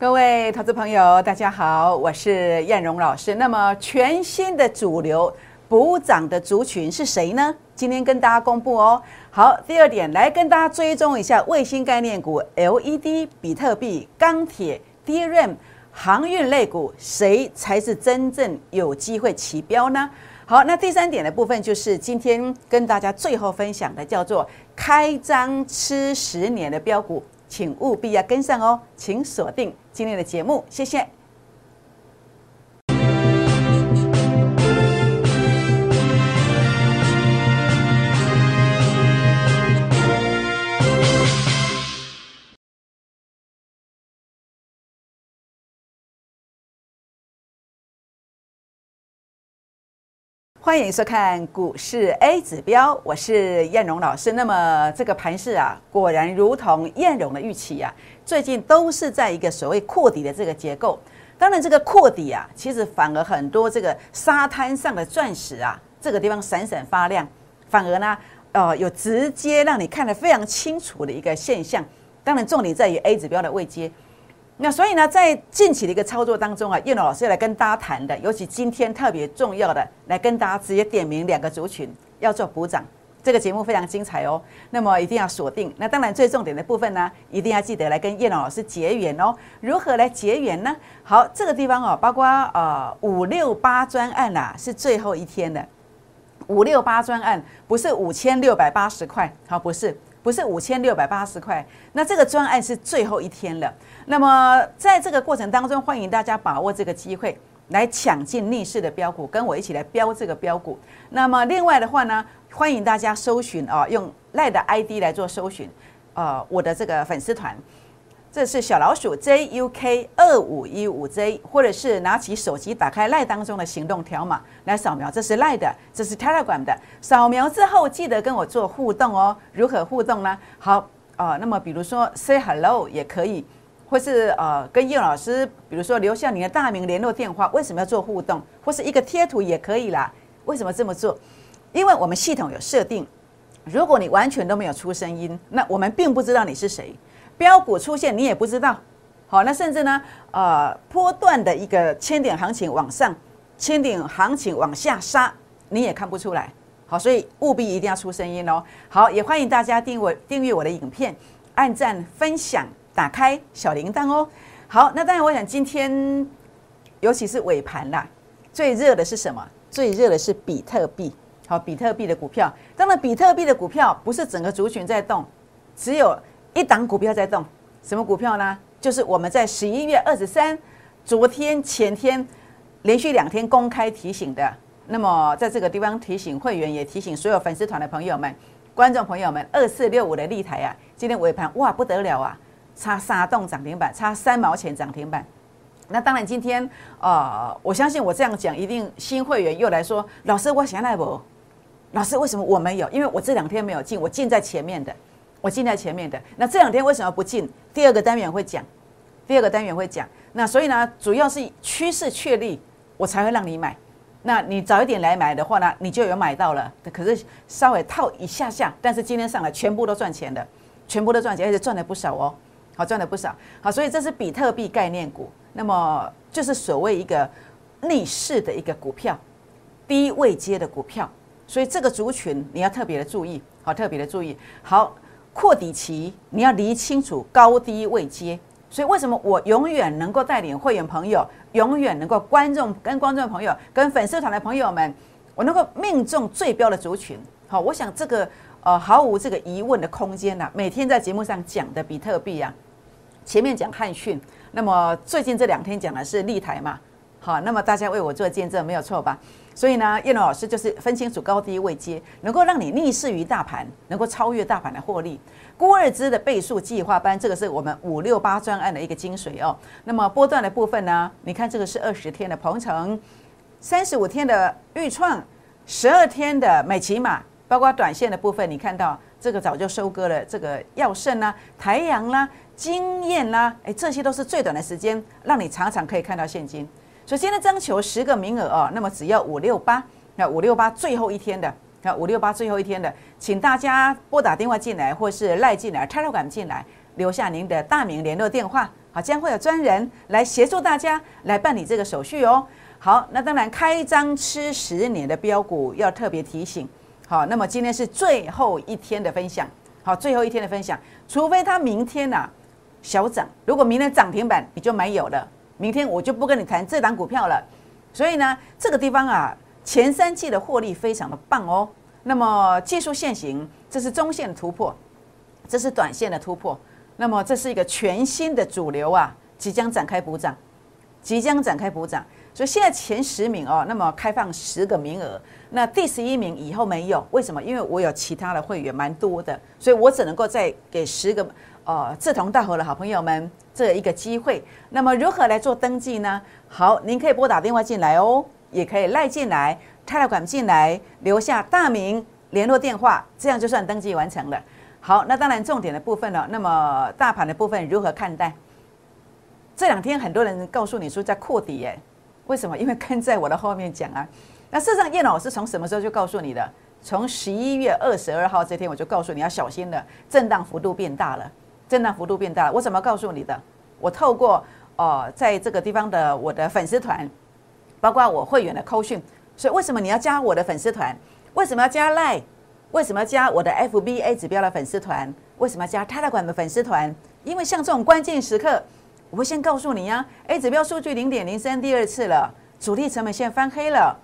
各位投资朋友，大家好，我是燕荣老师。那么全新的主流补涨的族群是谁呢？今天跟大家公布哦。好，第二点来跟大家追踪一下卫星概念股、LED、比特币、钢铁、DRAM、航运类股，谁才是真正有机会起标呢？好，那第三点的部分就是今天跟大家最后分享的，叫做开张吃十年的标股。请务必要跟上哦，请锁定今天的节目，谢谢。欢迎收看股市 A 指标，我是燕荣老师。那么这个盘势啊，果然如同燕荣的预期啊，最近都是在一个所谓扩底的这个结构。当然，这个扩底啊，其实反而很多这个沙滩上的钻石啊，这个地方闪闪发亮，反而呢，呃，有直接让你看得非常清楚的一个现象。当然，重点在于 A 指标的位阶。那所以呢，在近期的一个操作当中啊，叶龙老师来跟大家谈的，尤其今天特别重要的，来跟大家直接点名两个族群要做补涨，这个节目非常精彩哦。那么一定要锁定。那当然最重点的部分呢，一定要记得来跟叶龙老师结缘哦。如何来结缘呢？好，这个地方哦，包括呃五六八专案啦，是最后一天的五六八专案，不是五千六百八十块，好，不是。不是五千六百八十块，那这个专案是最后一天了。那么在这个过程当中，欢迎大家把握这个机会来抢进逆势的标股，跟我一起来标这个标股。那么另外的话呢，欢迎大家搜寻啊，用赖的 ID 来做搜寻，呃，我的这个粉丝团。这是小老鼠 JUK 二五一五 J，或者是拿起手机打开赖当中的行动条码来扫描，这是赖的，这是 Telegram 的。扫描之后记得跟我做互动哦。如何互动呢？好啊，那么比如说 Say Hello 也可以，或是呃跟叶老师，比如说留下你的大名、联络电话。为什么要做互动？或是一个贴图也可以啦。为什么这么做？因为我们系统有设定，如果你完全都没有出声音，那我们并不知道你是谁。标股出现，你也不知道，好，那甚至呢，呃，波段的一个千点行情往上，千点行情往下杀，你也看不出来，好，所以务必一定要出声音哦。好，也欢迎大家订我订阅我的影片，按赞、分享、打开小铃铛哦。好，那当然，我想今天尤其是尾盘啦，最热的是什么？最热的是比特币，好，比特币的股票。当然，比特币的股票不是整个族群在动，只有。一档股票在动，什么股票呢？就是我们在十一月二十三，昨天、前天连续两天公开提醒的。那么在这个地方提醒会员，也提醒所有粉丝团的朋友们、观众朋友们，二四六五的立台啊，今天尾盘哇不得了啊，差三栋涨停板，差三毛钱涨停板。那当然今天呃，我相信我这样讲，一定新会员又来说，老师我想来不？老师为什么我没有？因为我这两天没有进，我进在前面的。我进在前面的，那这两天为什么不进？第二个单元会讲，第二个单元会讲。那所以呢，主要是趋势确立，我才会让你买。那你早一点来买的话呢，你就有买到了。可是稍微套一下下，但是今天上来全部都赚钱的，全部都赚钱，而且赚了不少哦。好，赚了不少。好，所以这是比特币概念股，那么就是所谓一个逆势的一个股票，低位接的股票。所以这个族群你要特别的注意，好，特别的注意。好。扩底期，你要理清楚高低位阶。所以为什么我永远能够带领会员朋友，永远能够观众跟观众朋友跟粉丝团的朋友们，我能够命中最标的族群。好，我想这个呃毫无这个疑问的空间呐。每天在节目上讲的比特币啊，前面讲汉讯，那么最近这两天讲的是立台嘛。好，那么大家为我做见证，没有错吧？所以呢，叶龙老师就是分清楚高低位阶，能够让你逆势于大盘，能够超越大盘的获利。郭二之的倍数计划班，这个是我们五六八专案的一个精髓哦。那么波段的部分呢，你看这个是二十天的鹏程，三十五天的预创，十二天的美骑马，包括短线的部分，你看到这个早就收割了，这个耀盛啦、台阳啦、经验啦，哎，这些都是最短的时间，让你常常可以看到现金。首先呢，征求十个名额哦，那么只要五六八，那五六八最后一天的，那五六八最后一天的，请大家拨打电话进来，或是赖进来，Telegram 进来，留下您的大名、联络电话，好，好，将会有专人来协助大家来办理这个手续哦。好，那当然开张吃十年的标股要特别提醒。好，那么今天是最后一天的分享。好，最后一天的分享，除非它明天呐小涨，如果明天涨停板你就没有了，明天我就不跟你谈这档股票了。所以呢，这个地方啊，前三季的获利非常的棒哦。那么技术线型，这是中线的突破，这是短线的突破。那么这是一个全新的主流啊，即将展开补涨，即将展开补涨。所以现在前十名哦，那么开放十个名额，那第十一名以后没有，为什么？因为我有其他的会员蛮多的，所以我只能够再给十个呃志同道合的好朋友们这一个机会。那么如何来做登记呢？好，您可以拨打电话进来哦，也可以赖进来、泰来管进来，留下大名、联络电话，这样就算登记完成了。好，那当然重点的部分呢，那么大盘的部分如何看待？这两天很多人告诉你说在扩底耶。为什么？因为跟在我的后面讲啊。那事实上，叶老师从什么时候就告诉你的？从十一月二十二号这天我就告诉你要小心了，震荡幅度变大了，震荡幅度变大。我怎么告诉你的？我透过哦，在这个地方的我的粉丝团，包括我会员的扣讯。所以为什么你要加我的粉丝团？为什么要加 Line？为什么要加我的 FBA 指标的粉丝团？为什么要加泰达管的粉丝团？因为像这种关键时刻。我会先告诉你呀，A 指标数据零点零三第二次了，主力成本线翻黑了，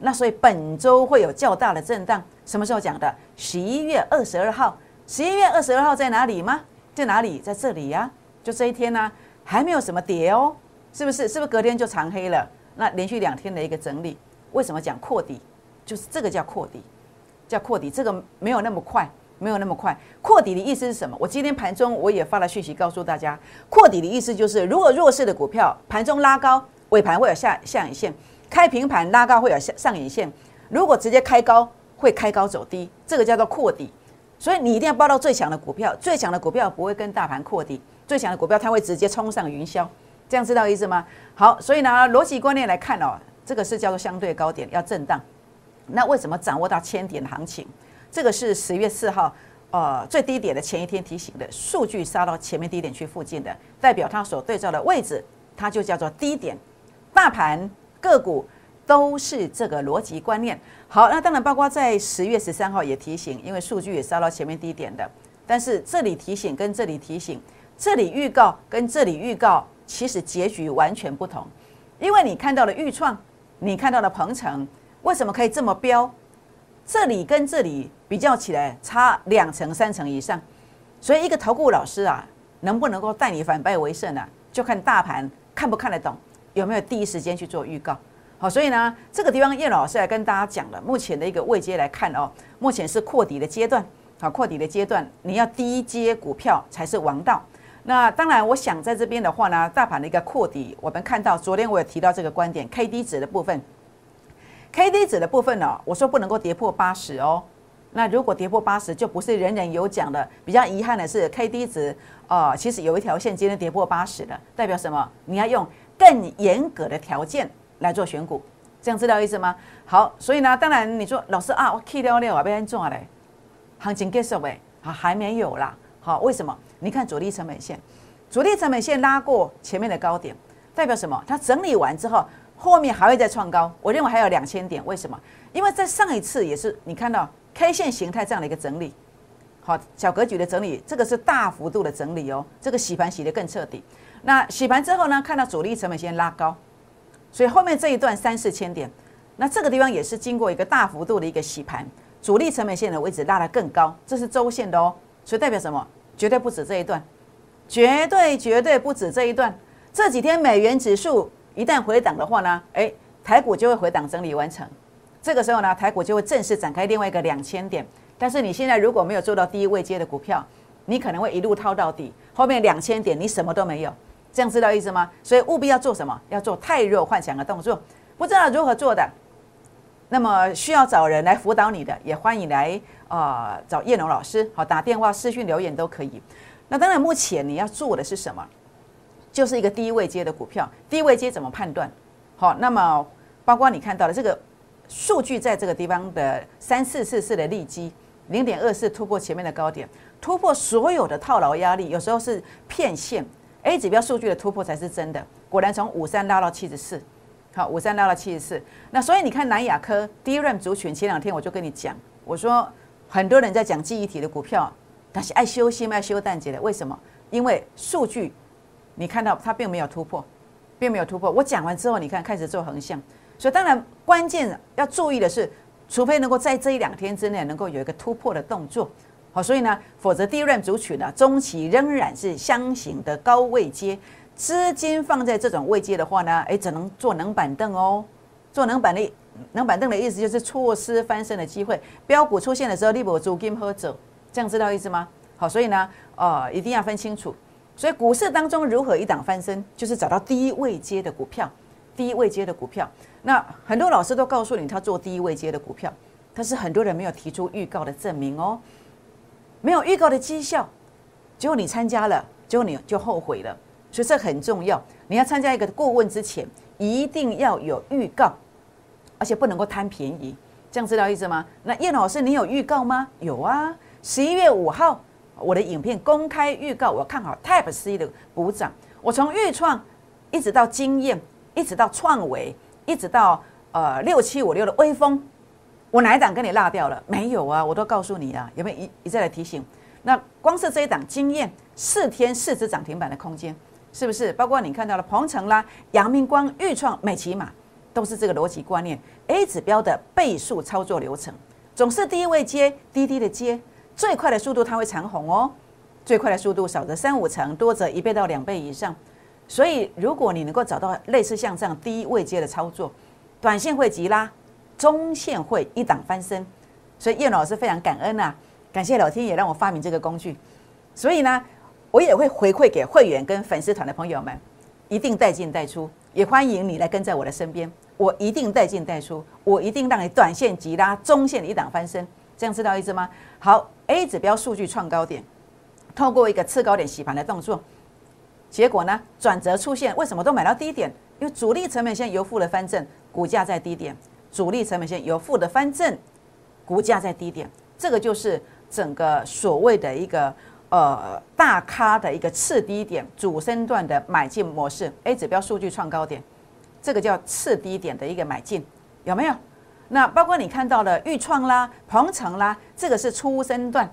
那所以本周会有较大的震荡。什么时候讲的？十一月二十二号。十一月二十二号在哪里吗？在哪里？在这里呀。就这一天呢，还没有什么跌哦，是不是？是不是隔天就长黑了？那连续两天的一个整理，为什么讲扩底？就是这个叫扩底，叫扩底，这个没有那么快。没有那么快，扩底的意思是什么？我今天盘中我也发了讯息告诉大家，扩底的意思就是，如果弱势的股票盘中拉高，尾盘会有下下影线，开平盘拉高会有上上影线，如果直接开高会开高走低，这个叫做扩底。所以你一定要报到最强的股票，最强的股票不会跟大盘扩底，最强的股票它会直接冲上云霄，这样知道意思吗？好，所以呢，逻辑观念来看哦，这个是叫做相对高点要震荡，那为什么掌握到千点行情？这个是十月四号，呃，最低点的前一天提醒的数据杀到前面低点区附近的，代表它所对照的位置，它就叫做低点。大盘个股都是这个逻辑观念。好，那当然包括在十月十三号也提醒，因为数据也杀到前面低点的，但是这里提醒跟这里提醒，这里预告跟这里预告，其实结局完全不同。因为你看到了预创，你看到了鹏程，为什么可以这么标？这里跟这里比较起来差两成三成以上，所以一个投顾老师啊，能不能够带你反败为胜呢？就看大盘看不看得懂，有没有第一时间去做预告。好，所以呢，这个地方叶老师来跟大家讲了，目前的一个位阶来看哦，目前是扩底的阶段。好，扩底的阶段，你要低阶股票才是王道。那当然，我想在这边的话呢，大盘的一个扩底，我们看到昨天我也提到这个观点，K D 值的部分。K D 值的部分呢，我说不能够跌破八十哦。那如果跌破八十，就不是人人有奖的。比较遗憾的是，K D 值啊，其实有一条线今天跌破八十的，代表什么？你要用更严格的条件来做选股，这样知道意思吗？好，所以呢，当然你说老师啊，我 K 掉了，我被人做嘞，行情结束呗？啊，还没有啦。好，为什么？你看主力成本线，主力成本线拉过前面的高点，代表什么？它整理完之后。后面还会再创高，我认为还有两千点。为什么？因为在上一次也是你看到 K 线形态这样的一个整理，好小格局的整理，这个是大幅度的整理哦。这个洗盘洗得更彻底。那洗盘之后呢，看到主力成本线拉高，所以后面这一段三四千点，那这个地方也是经过一个大幅度的一个洗盘，主力成本线的位置拉得更高，这是周线的哦。所以代表什么？绝对不止这一段，绝对绝对不止这一段。这几天美元指数。一旦回档的话呢，诶，台股就会回档整理完成，这个时候呢，台股就会正式展开另外一个两千点。但是你现在如果没有做到第一位阶的股票，你可能会一路套到底，后面两千点你什么都没有，这样知道意思吗？所以务必要做什么？要做太弱幻想的动作，不知道如何做的，那么需要找人来辅导你的，也欢迎来啊找叶龙老师，好打电话、私讯留言都可以。那当然，目前你要做的是什么？就是一个低位接的股票，低位接怎么判断？好，那么包括你看到的这个数据，在这个地方的三四四四的利基零点二四突破前面的高点，突破所有的套牢压力，有时候是骗线，A 指标数据的突破才是真的。果然从五三拉到七十四，好，五三拉到七十四。那所以你看南亚科 DRAM 族群，前两天我就跟你讲，我说很多人在讲记忆体的股票，但是爱休息爱休淡季的，为什么？因为数据你看到它并没有突破，并没有突破。我讲完之后，你看开始做横向，所以当然关键要注意的是，除非能够在这一两天之内能够有一个突破的动作。好，所以呢，否则第一轮主曲呢，中期仍然是箱型的高位阶，资金放在这种位阶的话呢，哎，只能坐冷板凳哦。坐冷板的冷板凳的意思就是错失翻身的机会。标股出现的时候，立博租金喝走，这样知道意思吗？好，所以呢，呃，一定要分清楚。所以股市当中如何一档翻身，就是找到低位阶的股票，低位阶的股票。那很多老师都告诉你，他做低位阶的股票，但是很多人没有提出预告的证明哦。没有预告的绩效，结果你参加了，结果你就后悔了。所以这很重要。你要参加一个顾问之前，一定要有预告，而且不能够贪便宜。这样知道意思吗？那叶老师，你有预告吗？有啊，十一月五号，我的影片公开预告，我看好 Type C 的补涨。我从预创一直到经验，一直到创维，一直到呃六七五六的微风。我哪一档跟你落掉了？没有啊，我都告诉你啊，有没有一一再来提醒？那光是这一档经验，四天四只涨停板的空间，是不是？包括你看到了鹏程啦、阳明光、裕创、美骑马，都是这个逻辑观念。A 指标的倍数操作流程，总是第一位接，低低的接，最快的速度它会长红哦，最快的速度少则三五成，多则一倍到两倍以上。所以如果你能够找到类似像这样低位接的操作，短线会急拉。中线会一档翻身，所以叶老师非常感恩呐，感谢老天爷让我发明这个工具。所以呢，我也会回馈给会员跟粉丝团的朋友们，一定带进带出，也欢迎你来跟在我的身边，我一定带进带出，我一定让你短线急拉，中线一档翻身，这样知道意思吗？好，A 指标数据创高点，透过一个次高点洗盘的动作，结果呢转折出现，为什么都买到低点？因为主力成本线由负的翻正，股价在低点。主力成本线有负的翻正，股价在低点，这个就是整个所谓的一个呃大咖的一个次低点主升段的买进模式。A 指标数据创高点，这个叫次低点的一个买进，有没有？那包括你看到的预创啦、鹏程啦，这个是初升段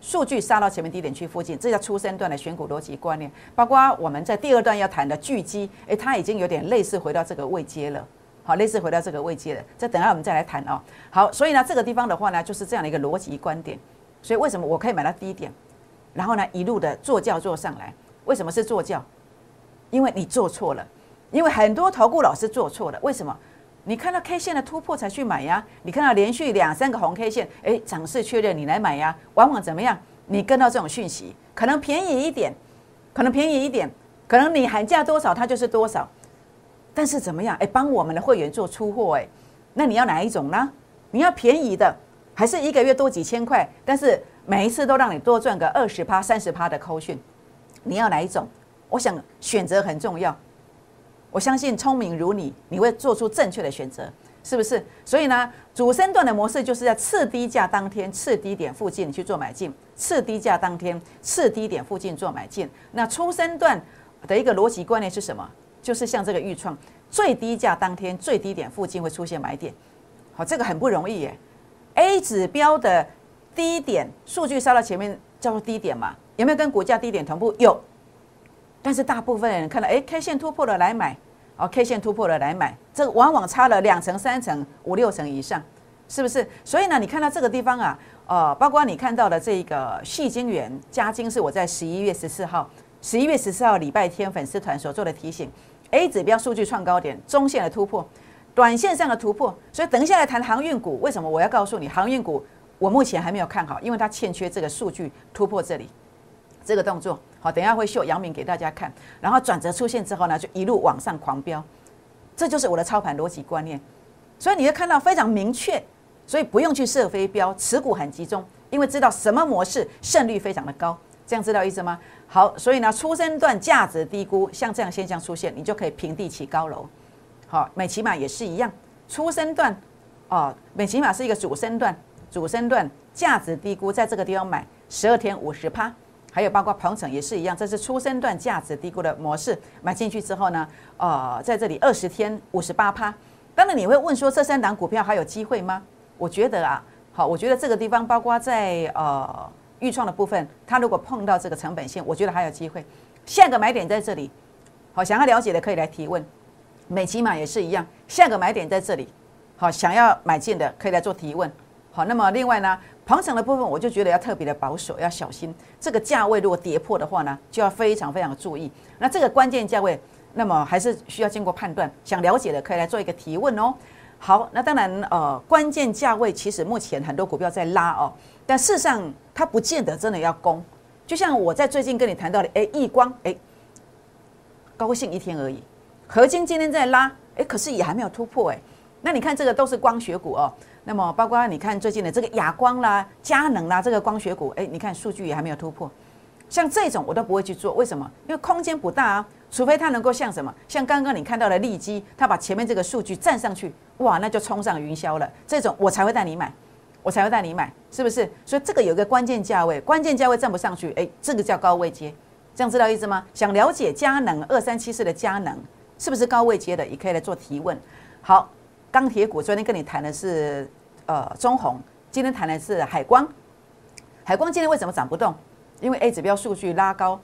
数据杀到前面低点区附近，这叫初升段的选股逻辑观念。包括我们在第二段要谈的巨基，诶，它已经有点类似回到这个位阶了。好，类似回到这个位阶的，这等下我们再来谈哦。好，所以呢，这个地方的话呢，就是这样的一个逻辑观点。所以为什么我可以买到低点，然后呢一路的坐轿坐上来？为什么是坐轿？因为你做错了，因为很多投顾老师做错了。为什么？你看到 K 线的突破才去买呀？你看到连续两三个红 K 线，哎，涨势确认你来买呀？往往怎么样？你跟到这种讯息，可能便宜一点，可能便宜一点，可能你喊价多少，它就是多少。但是怎么样？哎，帮我们的会员做出货，哎，那你要哪一种呢？你要便宜的，还是一个月多几千块？但是每一次都让你多赚个二十趴、三十趴的扣讯，你要哪一种？我想选择很重要。我相信聪明如你，你会做出正确的选择，是不是？所以呢，主升段的模式就是在次低价当天、次低点附近去做买进；次低价当天、次低点附近做买进。那初升段的一个逻辑观念是什么？就是像这个预创最低价当天最低点附近会出现买点，好，这个很不容易耶。A 指标的低点数据杀到前面叫做低点嘛？有没有跟股价低点同步？有，但是大部分人看到哎 K 线突破了来买，哦 K 线突破了来买，这往往差了两成、三成、五六成以上，是不是？所以呢，你看到这个地方啊，呃，包括你看到的这个细晶元加金是我在十一月十四号，十一月十四号礼拜天粉丝团所做的提醒。A 指标数据创高点，中线的突破，短线上的突破，所以等一下来谈航运股。为什么我要告诉你航运股？我目前还没有看好，因为它欠缺这个数据突破这里这个动作。好，等一下会秀杨明给大家看，然后转折出现之后呢，就一路往上狂飙，这就是我的操盘逻辑观念。所以你会看到非常明确，所以不用去设飞镖，持股很集中，因为知道什么模式胜率非常的高。这样知道意思吗？好，所以呢，出生段价值低估，像这样现象出现，你就可以平地起高楼。好，美骑马也是一样，出生段哦，美骑马是一个主升段，主升段价值低估，在这个地方买十二天五十趴，还有包括鹏程也是一样，这是初生段价值低估的模式，买进去之后呢，呃，在这里二十天五十八趴。当然你会问说，这三档股票还有机会吗？我觉得啊，好，我觉得这个地方包括在呃预创的部分，它如果碰到这个成本线，我觉得还有机会。下个买点在这里，好，想要了解的可以来提问。美骑马也是一样，下个买点在这里，好，想要买进的可以来做提问。好，那么另外呢？鹏程的部分，我就觉得要特别的保守，要小心。这个价位如果跌破的话呢，就要非常非常注意。那这个关键价位，那么还是需要经过判断。想了解的可以来做一个提问哦。好，那当然呃，关键价位其实目前很多股票在拉哦，但事实上它不见得真的要攻。就像我在最近跟你谈到的，哎，易光，哎，高兴一天而已。合金今天在拉，哎，可是也还没有突破，哎。那你看这个都是光学股哦。那么，包括你看最近的这个亚光啦、佳能啦，这个光学股，哎，你看数据也还没有突破，像这种我都不会去做，为什么？因为空间不大啊，除非它能够像什么，像刚刚你看到的利基，它把前面这个数据站上去，哇，那就冲上云霄了，这种我才会带你买，我才会带你买，是不是？所以这个有一个关键价位，关键价位站不上去，哎，这个叫高位接，这样知道意思吗？想了解佳能二三七四的佳能是不是高位接的，也可以来做提问。好。钢铁股昨天跟你谈的是呃中红，今天谈的是海光。海光今天为什么涨不动？因为 A 指标数据拉高，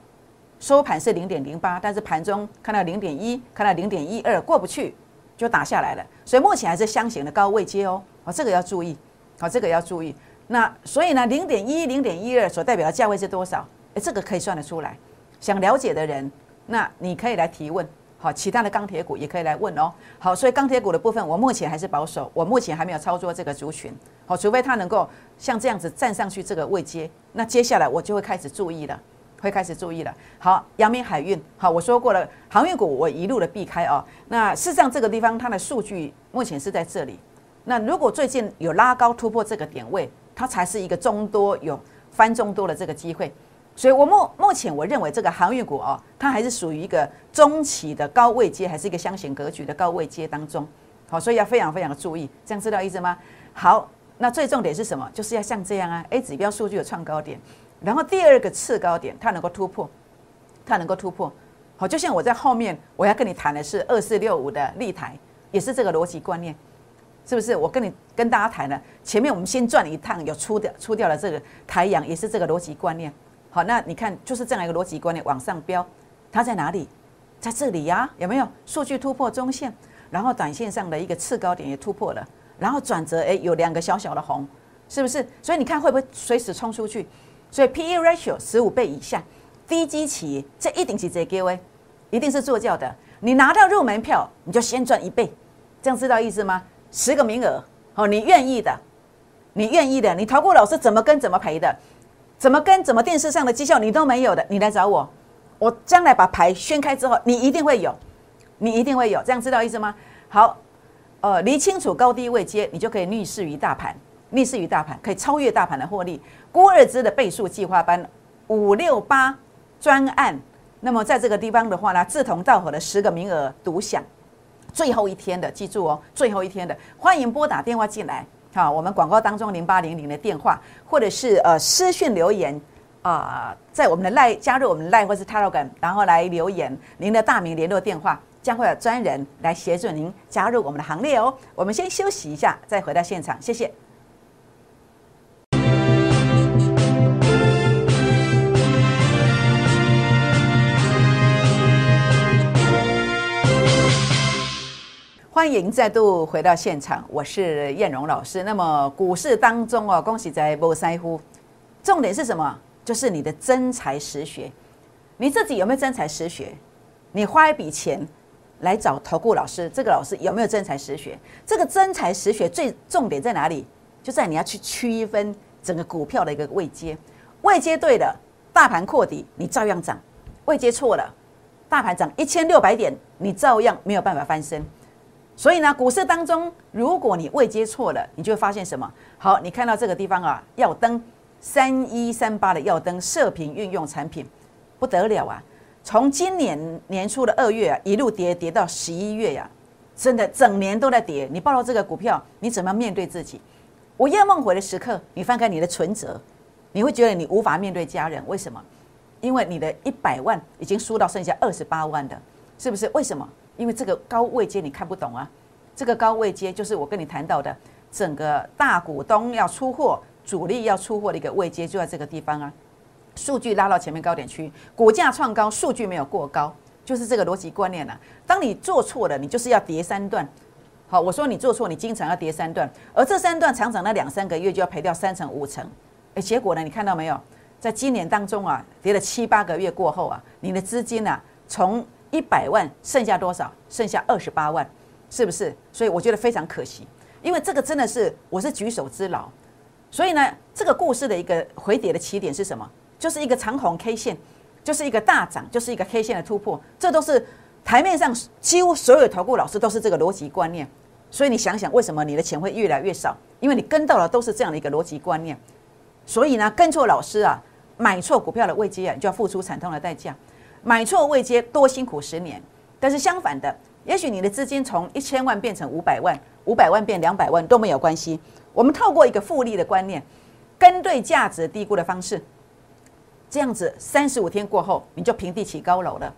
收盘是零点零八，但是盘中看到零点一，看到零点一二过不去，就打下来了。所以目前还是箱型的高位接哦，哦这个要注意，好这个要注意。那所以呢，零点一、零点一二所代表的价位是多少？诶，这个可以算得出来。想了解的人，那你可以来提问。好，其他的钢铁股也可以来问哦。好，所以钢铁股的部分，我目前还是保守，我目前还没有操作这个族群。好，除非它能够像这样子站上去这个位阶，那接下来我就会开始注意了，会开始注意了。好，阳明海运，好，我说过了，航运股我一路的避开哦。那事实上这个地方它的数据目前是在这里。那如果最近有拉高突破这个点位，它才是一个中多有翻中多的这个机会。所以，我目目前我认为这个航运股哦，它还是属于一个中期的高位阶，还是一个箱型格局的高位阶当中。好，所以要非常非常的注意，这样知道意思吗？好，那最重点是什么？就是要像这样啊，A 指标数据有创高点，然后第二个次高点它能够突破，它能够突破。好，就像我在后面我要跟你谈的是二四六五的立台，也是这个逻辑观念，是不是？我跟你跟大家谈了，前面我们先转一趟，有出掉出掉了这个太阳，也是这个逻辑观念。好，那你看就是这样一个逻辑观念往上飙，它在哪里？在这里呀，有没有数据突破中线，然后短线上的一个次高点也突破了，然后转折，哎，有两个小小的红，是不是？所以你看会不会随时冲出去？所以 P E ratio 十五倍以下，低基企业这一定是 J G V，一定是做教的。你拿到入门票，你就先赚一倍，这样知道意思吗？十个名额，哦，你愿意的，你愿意的，你逃过老师怎么跟怎么赔的。怎么跟怎么电视上的绩效你都没有的，你来找我，我将来把牌宣开之后，你一定会有，你一定会有，这样知道意思吗？好，呃，理清楚高低位阶，你就可以逆势于大盘，逆势于大盘，可以超越大盘的获利。郭二之的倍数计划班五六八专案，那么在这个地方的话呢，志同道合的十个名额独享，最后一天的，记住哦，最后一天的，欢迎拨打电话进来。好，我们广告当中零八零零的电话，或者是呃私讯留言啊，在我们的赖加入我们赖或是 Telegram，然后来留言您的大名、联络电话，将会有专人来协助您加入我们的行列哦。我们先休息一下，再回到现场，谢谢。欢迎再度回到现场，我是燕荣老师。那么股市当中哦，恭喜在波塞夫，重点是什么？就是你的真才实学。你自己有没有真才实学？你花一笔钱来找投顾老师，这个老师有没有真才实学？这个真才实学最重点在哪里？就在你要去区分整个股票的一个位阶，位阶对了，大盘扩底，你照样涨；位阶错了，大盘涨一千六百点，你照样没有办法翻身。所以呢，股市当中，如果你未接错了，你就会发现什么？好，你看到这个地方啊，耀灯三一三八的耀灯射频运用产品不得了啊！从今年年初的二月啊，一路跌跌到十一月呀，真的整年都在跌。你报了这个股票，你怎么样面对自己？午夜梦回的时刻，你翻开你的存折，你会觉得你无法面对家人。为什么？因为你的一百万已经输到剩下二十八万的，是不是？为什么？因为这个高位阶你看不懂啊。这个高位阶就是我跟你谈到的，整个大股东要出货、主力要出货的一个位阶，就在这个地方啊。数据拉到前面高点区，股价创高，数据没有过高，就是这个逻辑观念了。当你做错了，你就是要跌三段。好，我说你做错，你经常要跌三段，而这三段常常那两三个月就要赔掉三成五成。诶，结果呢？你看到没有？在今年当中啊，跌了七八个月过后啊，你的资金呢，从一百万剩下多少？剩下二十八万，是不是？所以我觉得非常可惜，因为这个真的是我是举手之劳。所以呢，这个故事的一个回跌的起点是什么？就是一个长红 K 线，就是一个大涨，就是一个 K 线的突破。这都是台面上几乎所有投顾老师都是这个逻辑观念。所以你想想，为什么你的钱会越来越少？因为你跟到了都是这样的一个逻辑观念。所以呢，跟错老师啊，买错股票的危机啊，你就要付出惨痛的代价。买错位阶多辛苦十年，但是相反的，也许你的资金从一千万变成五百万，五百万变两百万都没有关系。我们透过一个复利的观念，跟对价值低估的方式，这样子三十五天过后，你就平地起高楼了。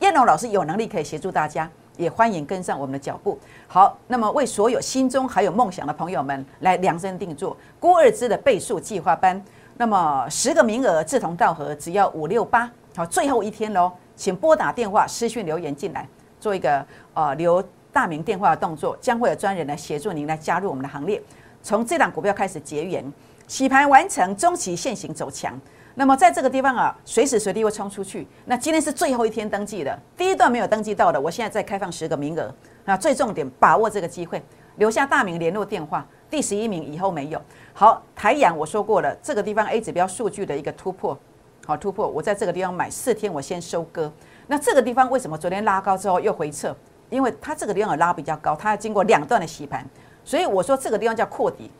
燕龙老师有能力可以协助大家。也欢迎跟上我们的脚步。好，那么为所有心中还有梦想的朋友们来量身定做郭二芝的倍数计划班。那么十个名额志同道合，只要五六八。好，最后一天喽，请拨打电话、私讯留言进来，做一个呃留大名电话的动作，将会有专人来协助您来加入我们的行列。从这档股票开始结缘，洗盘完成，中期现行走强。那么在这个地方啊，随时随地会冲出去。那今天是最后一天登记的，第一段没有登记到的，我现在再开放十个名额。那最重点，把握这个机会，留下大名、联络电话。第十一名以后没有。好，台阳我说过了，这个地方 A 指标数据的一个突破，好突破。我在这个地方买四天，我先收割。那这个地方为什么昨天拉高之后又回撤？因为它这个地方有拉比较高，它要经过两段的洗盘，所以我说这个地方叫扩底。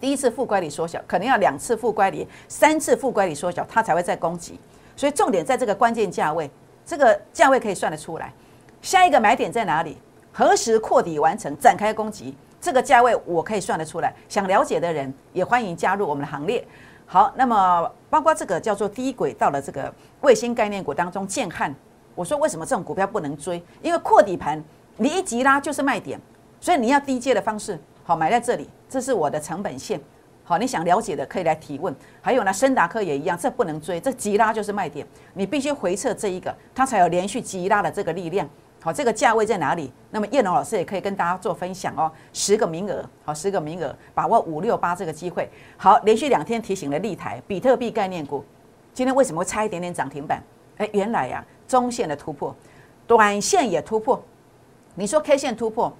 第一次负乖离缩小，可能要两次负乖离、三次负乖离缩小，它才会再攻击。所以重点在这个关键价位，这个价位可以算得出来。下一个买点在哪里？何时扩底完成，展开攻击？这个价位我可以算得出来。想了解的人也欢迎加入我们的行列。好，那么包括这个叫做低轨道的这个卫星概念股当中，建汉，我说为什么这种股票不能追？因为扩底盘你一急拉就是卖点，所以你要低阶的方式。好，买在这里，这是我的成本线。好，你想了解的可以来提问。还有呢，深达科也一样，这不能追，这急拉就是卖点，你必须回撤这一个，它才有连续急拉的这个力量。好，这个价位在哪里？那么叶龙老师也可以跟大家做分享哦。十个名额，好，十个名额，把握五六八这个机会。好，连续两天提醒了立台、比特币概念股，今天为什么会差一点点涨停板？哎，原来呀，中线的突破，短线也突破。你说 K 线突破？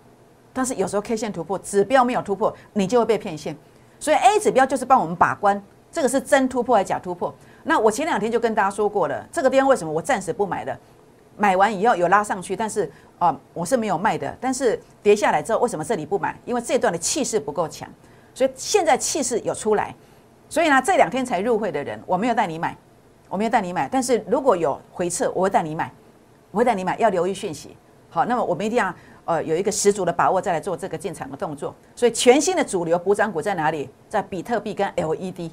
但是有时候 K 线突破，指标没有突破，你就会被骗线。所以 A 指标就是帮我们把关，这个是真突破还是假突破？那我前两天就跟大家说过了，这个地方为什么我暂时不买的？买完以后有拉上去，但是啊，我是没有卖的。但是跌下来之后，为什么这里不买？因为这段的气势不够强。所以现在气势有出来，所以呢，这两天才入会的人，我没有带你买，我没有带你买。但是如果有回撤，我会带你买，我会带你买，要留意讯息。好，那么我们一定要。呃，有一个十足的把握，再来做这个进场的动作。所以，全新的主流补涨股在哪里？在比特币跟 LED，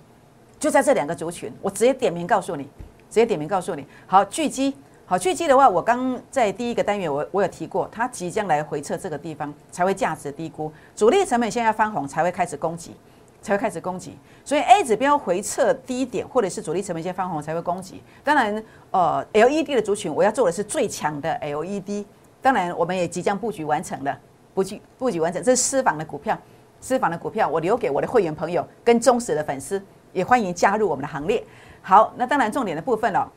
就在这两个族群。我直接点名告诉你，直接点名告诉你。好，巨基，好，巨基的话，我刚在第一个单元我我有提过，它即将来回撤这个地方，才会价值低估，主力成本现在翻红，才会开始攻击，才会开始攻击。所以 A 指标回撤低点，或者是主力成本先翻红，才会攻击。当然，呃，LED 的族群，我要做的是最强的 LED。当然，我们也即将布局完成了，布局布局完成，这是私房的股票，私房的股票，我留给我的会员朋友跟忠实的粉丝，也欢迎加入我们的行列。好，那当然重点的部分了。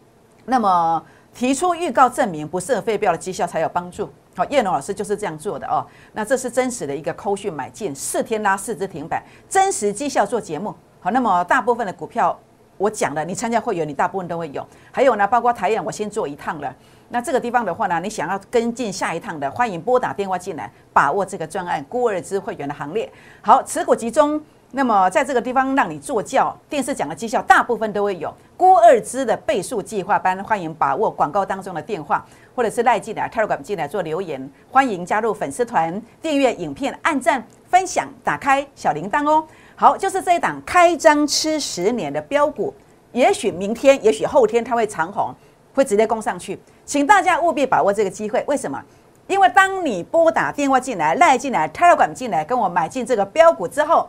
那么提出预告证明不设废标的绩效才有帮助。好，叶龙老师就是这样做的哦。那这是真实的一个扣讯买进，四天拉四只停板，真实绩效做节目。好，那么大部分的股票我讲了，你参加会员，你大部分都会有。还有呢，包括台阳，我先做一趟了。那这个地方的话呢，你想要跟进下一趟的，欢迎拨打电话进来，把握这个专案孤二支会员的行列。好，持股集中，那么在这个地方让你做教，电视讲的绩效大部分都会有郭二芝的倍数计划班，欢迎把握广告当中的电话，或者是赖进来、Telegram 进来做留言，欢迎加入粉丝团，订阅影片、按赞、分享、打开小铃铛哦。好，就是这一档开张吃十年的标股，也许明天，也许后天它会长红，会直接攻上去。请大家务必把握这个机会。为什么？因为当你拨打电话进来、赖进来、泰 a 管进来，跟我买进这个标股之后，